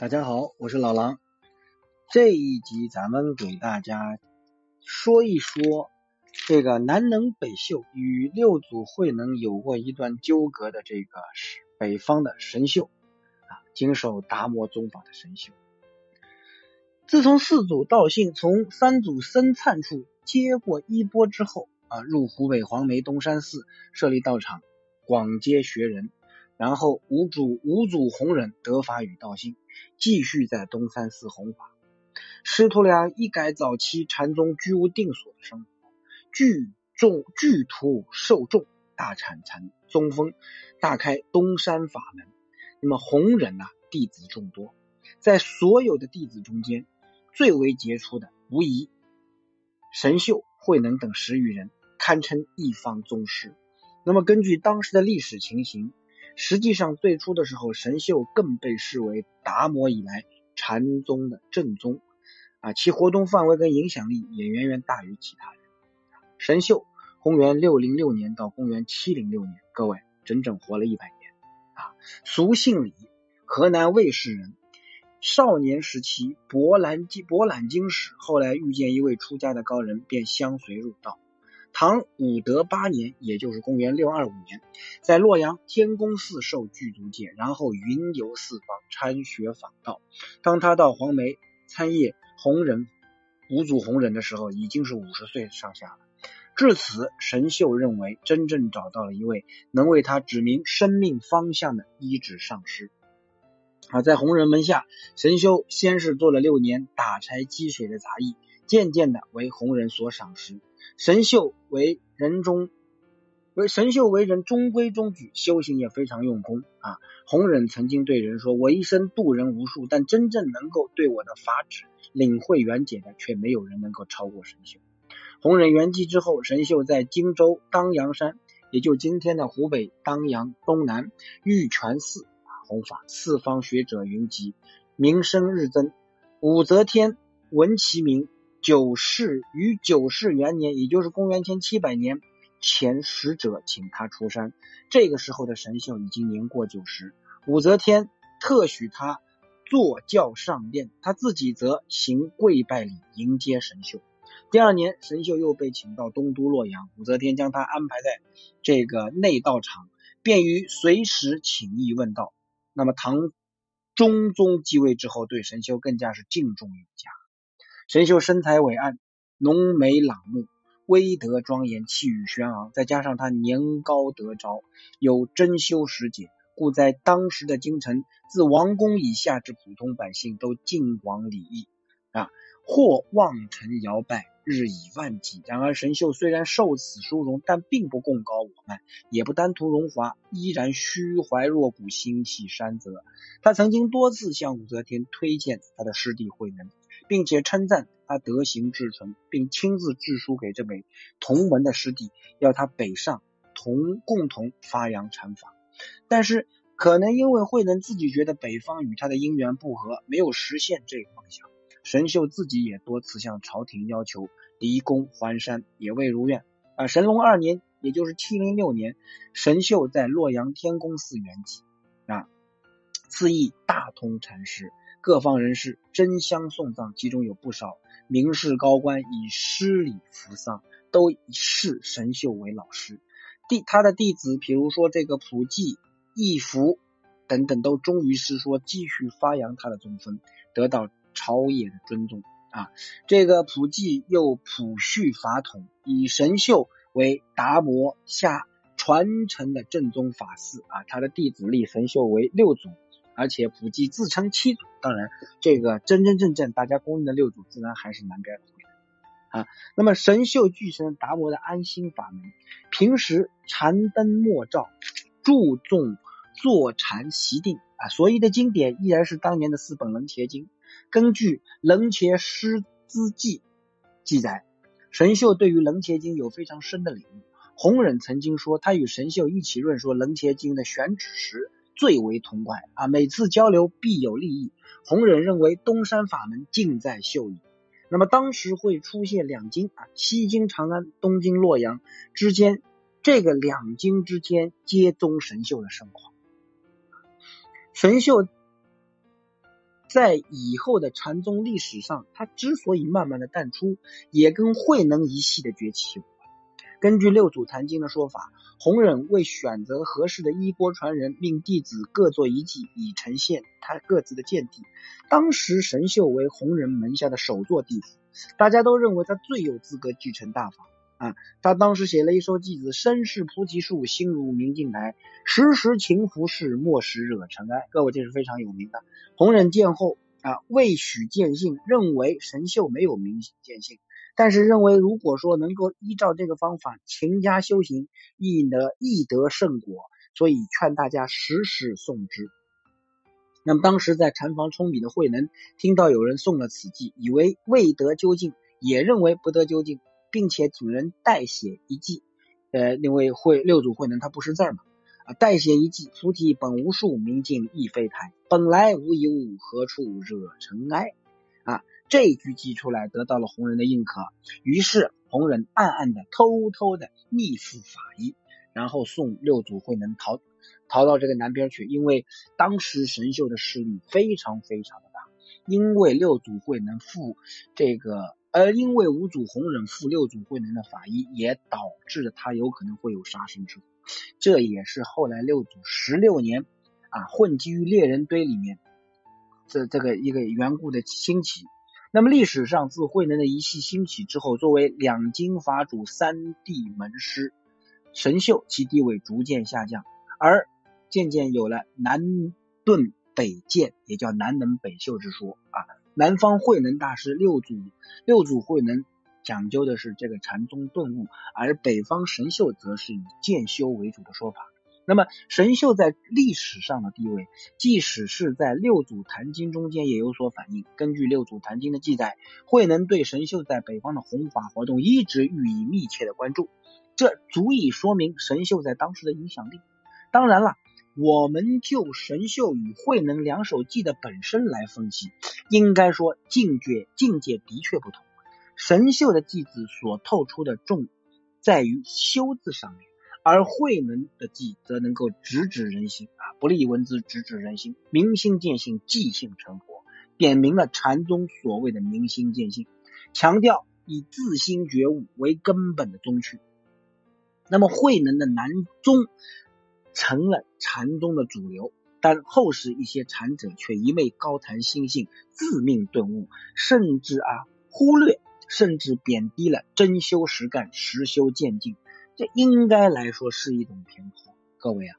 大家好，我是老狼。这一集咱们给大家说一说这个南能北秀与六祖慧能有过一段纠葛的这个是北方的神秀啊，经受达摩宗法的神秀。自从四祖道信从三祖僧璨处接过衣钵之后啊，入湖北黄梅东山寺设立道场，广接学人。然后五祖五祖弘忍得法与道信，继续在东山寺弘法。师徒俩一改早期禅宗居无定所的生活，聚众聚徒受众，大产禅宗风，大开东山法门。那么弘忍呐，弟子众多，在所有的弟子中间，最为杰出的无疑神秀、慧能等十余人，堪称一方宗师。那么根据当时的历史情形。实际上，最初的时候，神秀更被视为达摩以来禅宗的正宗啊，其活动范围跟影响力也远远大于其他人。神秀，公元六零六年到公元七零六年，各位整整活了一百年啊。俗姓李，河南卫氏人。少年时期博览经博览经史，后来遇见一位出家的高人，便相随入道。唐武德八年，也就是公元六二五年，在洛阳天宫寺受具足戒，然后云游四方参学访道。当他到黄梅参谒弘忍五祖弘忍的时候，已经是五十岁上下了。至此，神秀认为真正找到了一位能为他指明生命方向的一指上师。啊，在弘忍门下，神秀先是做了六年打柴积水的杂役，渐渐的为弘忍所赏识。神秀为人中，为神秀为人中规中矩，修行也非常用功啊。弘忍曾经对人说：“我一生度人无数，但真正能够对我的法旨领会圆解的，却没有人能够超过神秀。”弘忍圆寂之后，神秀在荆州当阳山，也就今天的湖北当阳东南玉泉寺啊弘法，四方学者云集，名声日增。武则天闻其名。九世于九世元年，也就是公元前七百年，前使者请他出山。这个时候的神秀已经年过九十，武则天特许他坐轿上殿，他自己则行跪拜礼迎接神秀。第二年，神秀又被请到东都洛阳，武则天将他安排在这个内道场，便于随时请意问道。那么唐中宗继位之后，对神秀更加是敬重有加。神秀身材伟岸，浓眉朗目，威德庄严，气宇轩昂。再加上他年高德昭，有真修实解，故在当时的京城，自王公以下至普通百姓都敬往礼义啊，或望尘摇拜，日以万计。然而神秀虽然受此殊荣，但并不贡高我慢，也不单图荣华，依然虚怀若谷，心系山泽。他曾经多次向武则天推荐他的师弟慧能。并且称赞他德行至纯，并亲自致书给这位同门的师弟，要他北上同共同发扬禅法。但是可能因为慧能自己觉得北方与他的姻缘不合，没有实现这个梦想。神秀自己也多次向朝廷要求离宫还山，也未如愿。啊，神龙二年，也就是七零六年，神秀在洛阳天宫寺圆寂。啊，赐意大通禅师。各方人士争相送葬，其中有不少名士高官以施礼扶丧，都视神秀为老师。弟他的弟子，比如说这个普济、义福等等，都忠于师说，继续发扬他的宗风，得到朝野的尊重啊。这个普济又普续法统，以神秀为达摩下传承的正宗法嗣啊。他的弟子立神秀为六祖。而且普济自称七祖，当然，这个真真正正大家公认的六祖，自然还是南边土的啊。那么神秀具身达摩的安心法门，平时禅灯默照，注重坐禅习定啊。所译的经典依然是当年的四本楞伽经。根据《楞伽师资记》记载，神秀对于楞伽经有非常深的领悟。弘忍曾经说，他与神秀一起论说楞伽经的选址时。最为痛快啊！每次交流必有利益。弘忍认为东山法门尽在秀矣。那么当时会出现两京啊，西京长安，东京洛阳之间，这个两京之间皆宗神秀的盛况。神秀在以后的禅宗历史上，它之所以慢慢的淡出，也跟慧能一系的崛起有关。根据六祖坛经的说法，弘忍为选择合适的衣钵传人，命弟子各做一记，以呈现他各自的见地。当时神秀为弘忍门下的首座弟子，大家都认为他最有资格继承大法。啊，他当时写了一首偈子：“身是菩提树，心如明镜台，时时勤拂拭，莫使惹尘埃。”各位，这是非常有名的。弘忍见后啊，未许见性，认为神秀没有明见性，但是认为如果说能够依照这个方法勤加修行，亦得亦得圣果，所以劝大家时时诵之。那么当时在禅房冲笔的慧能，听到有人诵了此偈，以为未得究竟，也认为不得究竟。并且请人代写一记，呃，因为会六祖慧能他不识字嘛，啊，代写一记：菩提本无树，明镜亦非台，本来无一物，何处惹尘埃？啊，这句记出来得到了红人的认可，于是红人暗暗的、偷偷的密付法医，然后送六祖慧能逃逃到这个南边去，因为当时神秀的势力非常非常的大，因为六祖慧能付这个。而因为五祖弘忍负六祖慧能的法医，也导致他有可能会有杀身之祸。这也是后来六祖十六年啊混迹于猎人堆里面这这个一个缘故的兴起。那么历史上自慧能的一系兴起之后，作为两京法主三地门师神秀，其地位逐渐下降，而渐渐有了南遁北渐，也叫南能北秀之说啊。南方慧能大师六祖六祖慧能讲究的是这个禅宗顿悟，而北方神秀则是以渐修为主的说法。那么神秀在历史上的地位，即使是在六祖坛经中间也有所反映。根据六祖坛经的记载，慧能对神秀在北方的弘法活动一直予以密切的关注，这足以说明神秀在当时的影响力。当然了。我们就神秀与慧能两手记的本身来分析，应该说境界境界的确不同。神秀的记子所透出的重在于修字上面，而慧能的记则能够直指人心啊，不立文字，直指人心，明心见性，即性成佛，点明了禅宗所谓的明心见性，强调以自心觉悟为根本的宗趣。那么慧能的南宗。成了禅宗的主流，但后世一些禅者却一味高谈心性、自命顿悟，甚至啊忽略甚至贬低了真修实干、实修渐进，这应该来说是一种偏颇。各位啊，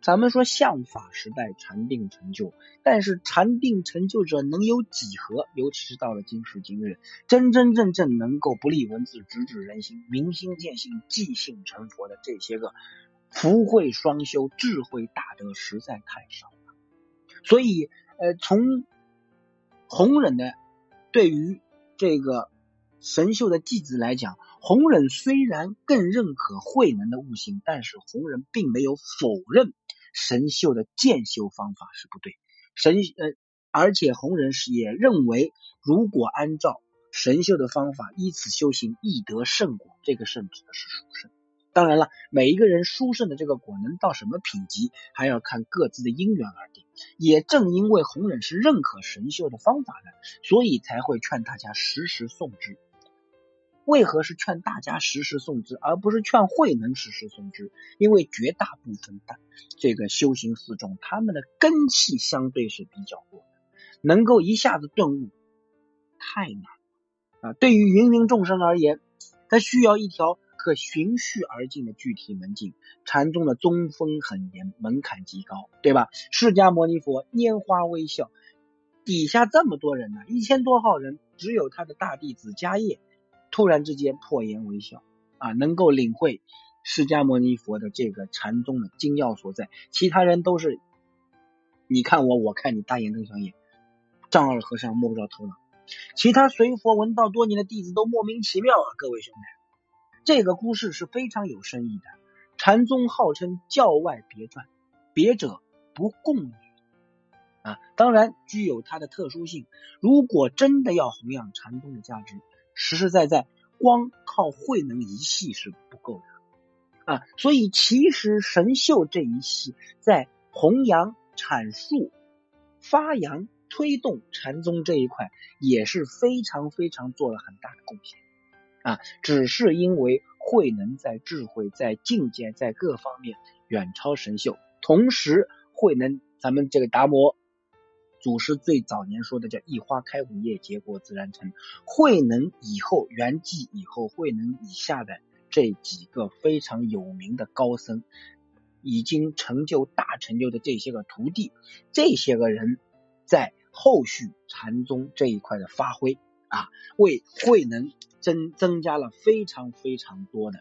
咱们说相法时代禅定成就，但是禅定成就者能有几何？尤其是到了今时今日，真真正正能够不立文字、直指人心、明心见性、即性成佛的这些个。福慧双修、智慧大德实在太少了，所以呃，从弘忍的对于这个神秀的弟子来讲，弘忍虽然更认可慧能的悟性，但是弘忍并没有否认神秀的渐修方法是不对。神呃，而且弘忍是也认为，如果按照神秀的方法依此修行，易得圣果。这个圣指的是殊胜。当然了，每一个人殊胜的这个果能到什么品级，还要看各自的因缘而定。也正因为弘忍是认可神秀的方法的，所以才会劝大家时时诵之。为何是劝大家时时诵之，而不是劝慧能时时诵之？因为绝大部分的这个修行四众，他们的根气相对是比较弱的，能够一下子顿悟太难了啊！对于芸芸众生而言，他需要一条。可循序而进的具体门径，禅宗的宗风很严，门槛极高，对吧？释迦牟尼佛拈花微笑，底下这么多人呢，一千多号人，只有他的大弟子迦叶突然之间破颜微笑啊，能够领会释迦牟尼佛的这个禅宗的精要所在，其他人都是你看我，我看你，大眼瞪小眼，丈二和尚摸不着头脑，其他随佛闻道多年的弟子都莫名其妙啊，各位兄弟。这个故事是非常有深意的。禅宗号称教外别传，别者不共也啊。当然具有它的特殊性。如果真的要弘扬禅宗的价值，实实在在光靠慧能一系是不够的啊。所以其实神秀这一系在弘扬、阐述、发扬推动禅宗这一块也是非常非常做了很大的贡献啊，只是因为慧能在智慧、在境界、在各方面远超神秀，同时慧能，咱们这个达摩祖师最早年说的叫一花开五叶，结果自然成。慧能以后，圆寂以后，慧能以下的这几个非常有名的高僧，已经成就大成就的这些个徒弟，这些个人。在后续禅宗这一块的发挥啊，为慧能增增加了非常非常多的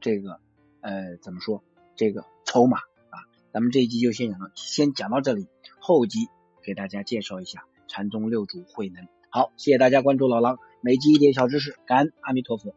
这个呃怎么说这个筹码啊。咱们这一集就先讲到先讲到这里，后集给大家介绍一下禅宗六祖慧能。好，谢谢大家关注老狼，每集一点小知识，感恩阿弥陀佛。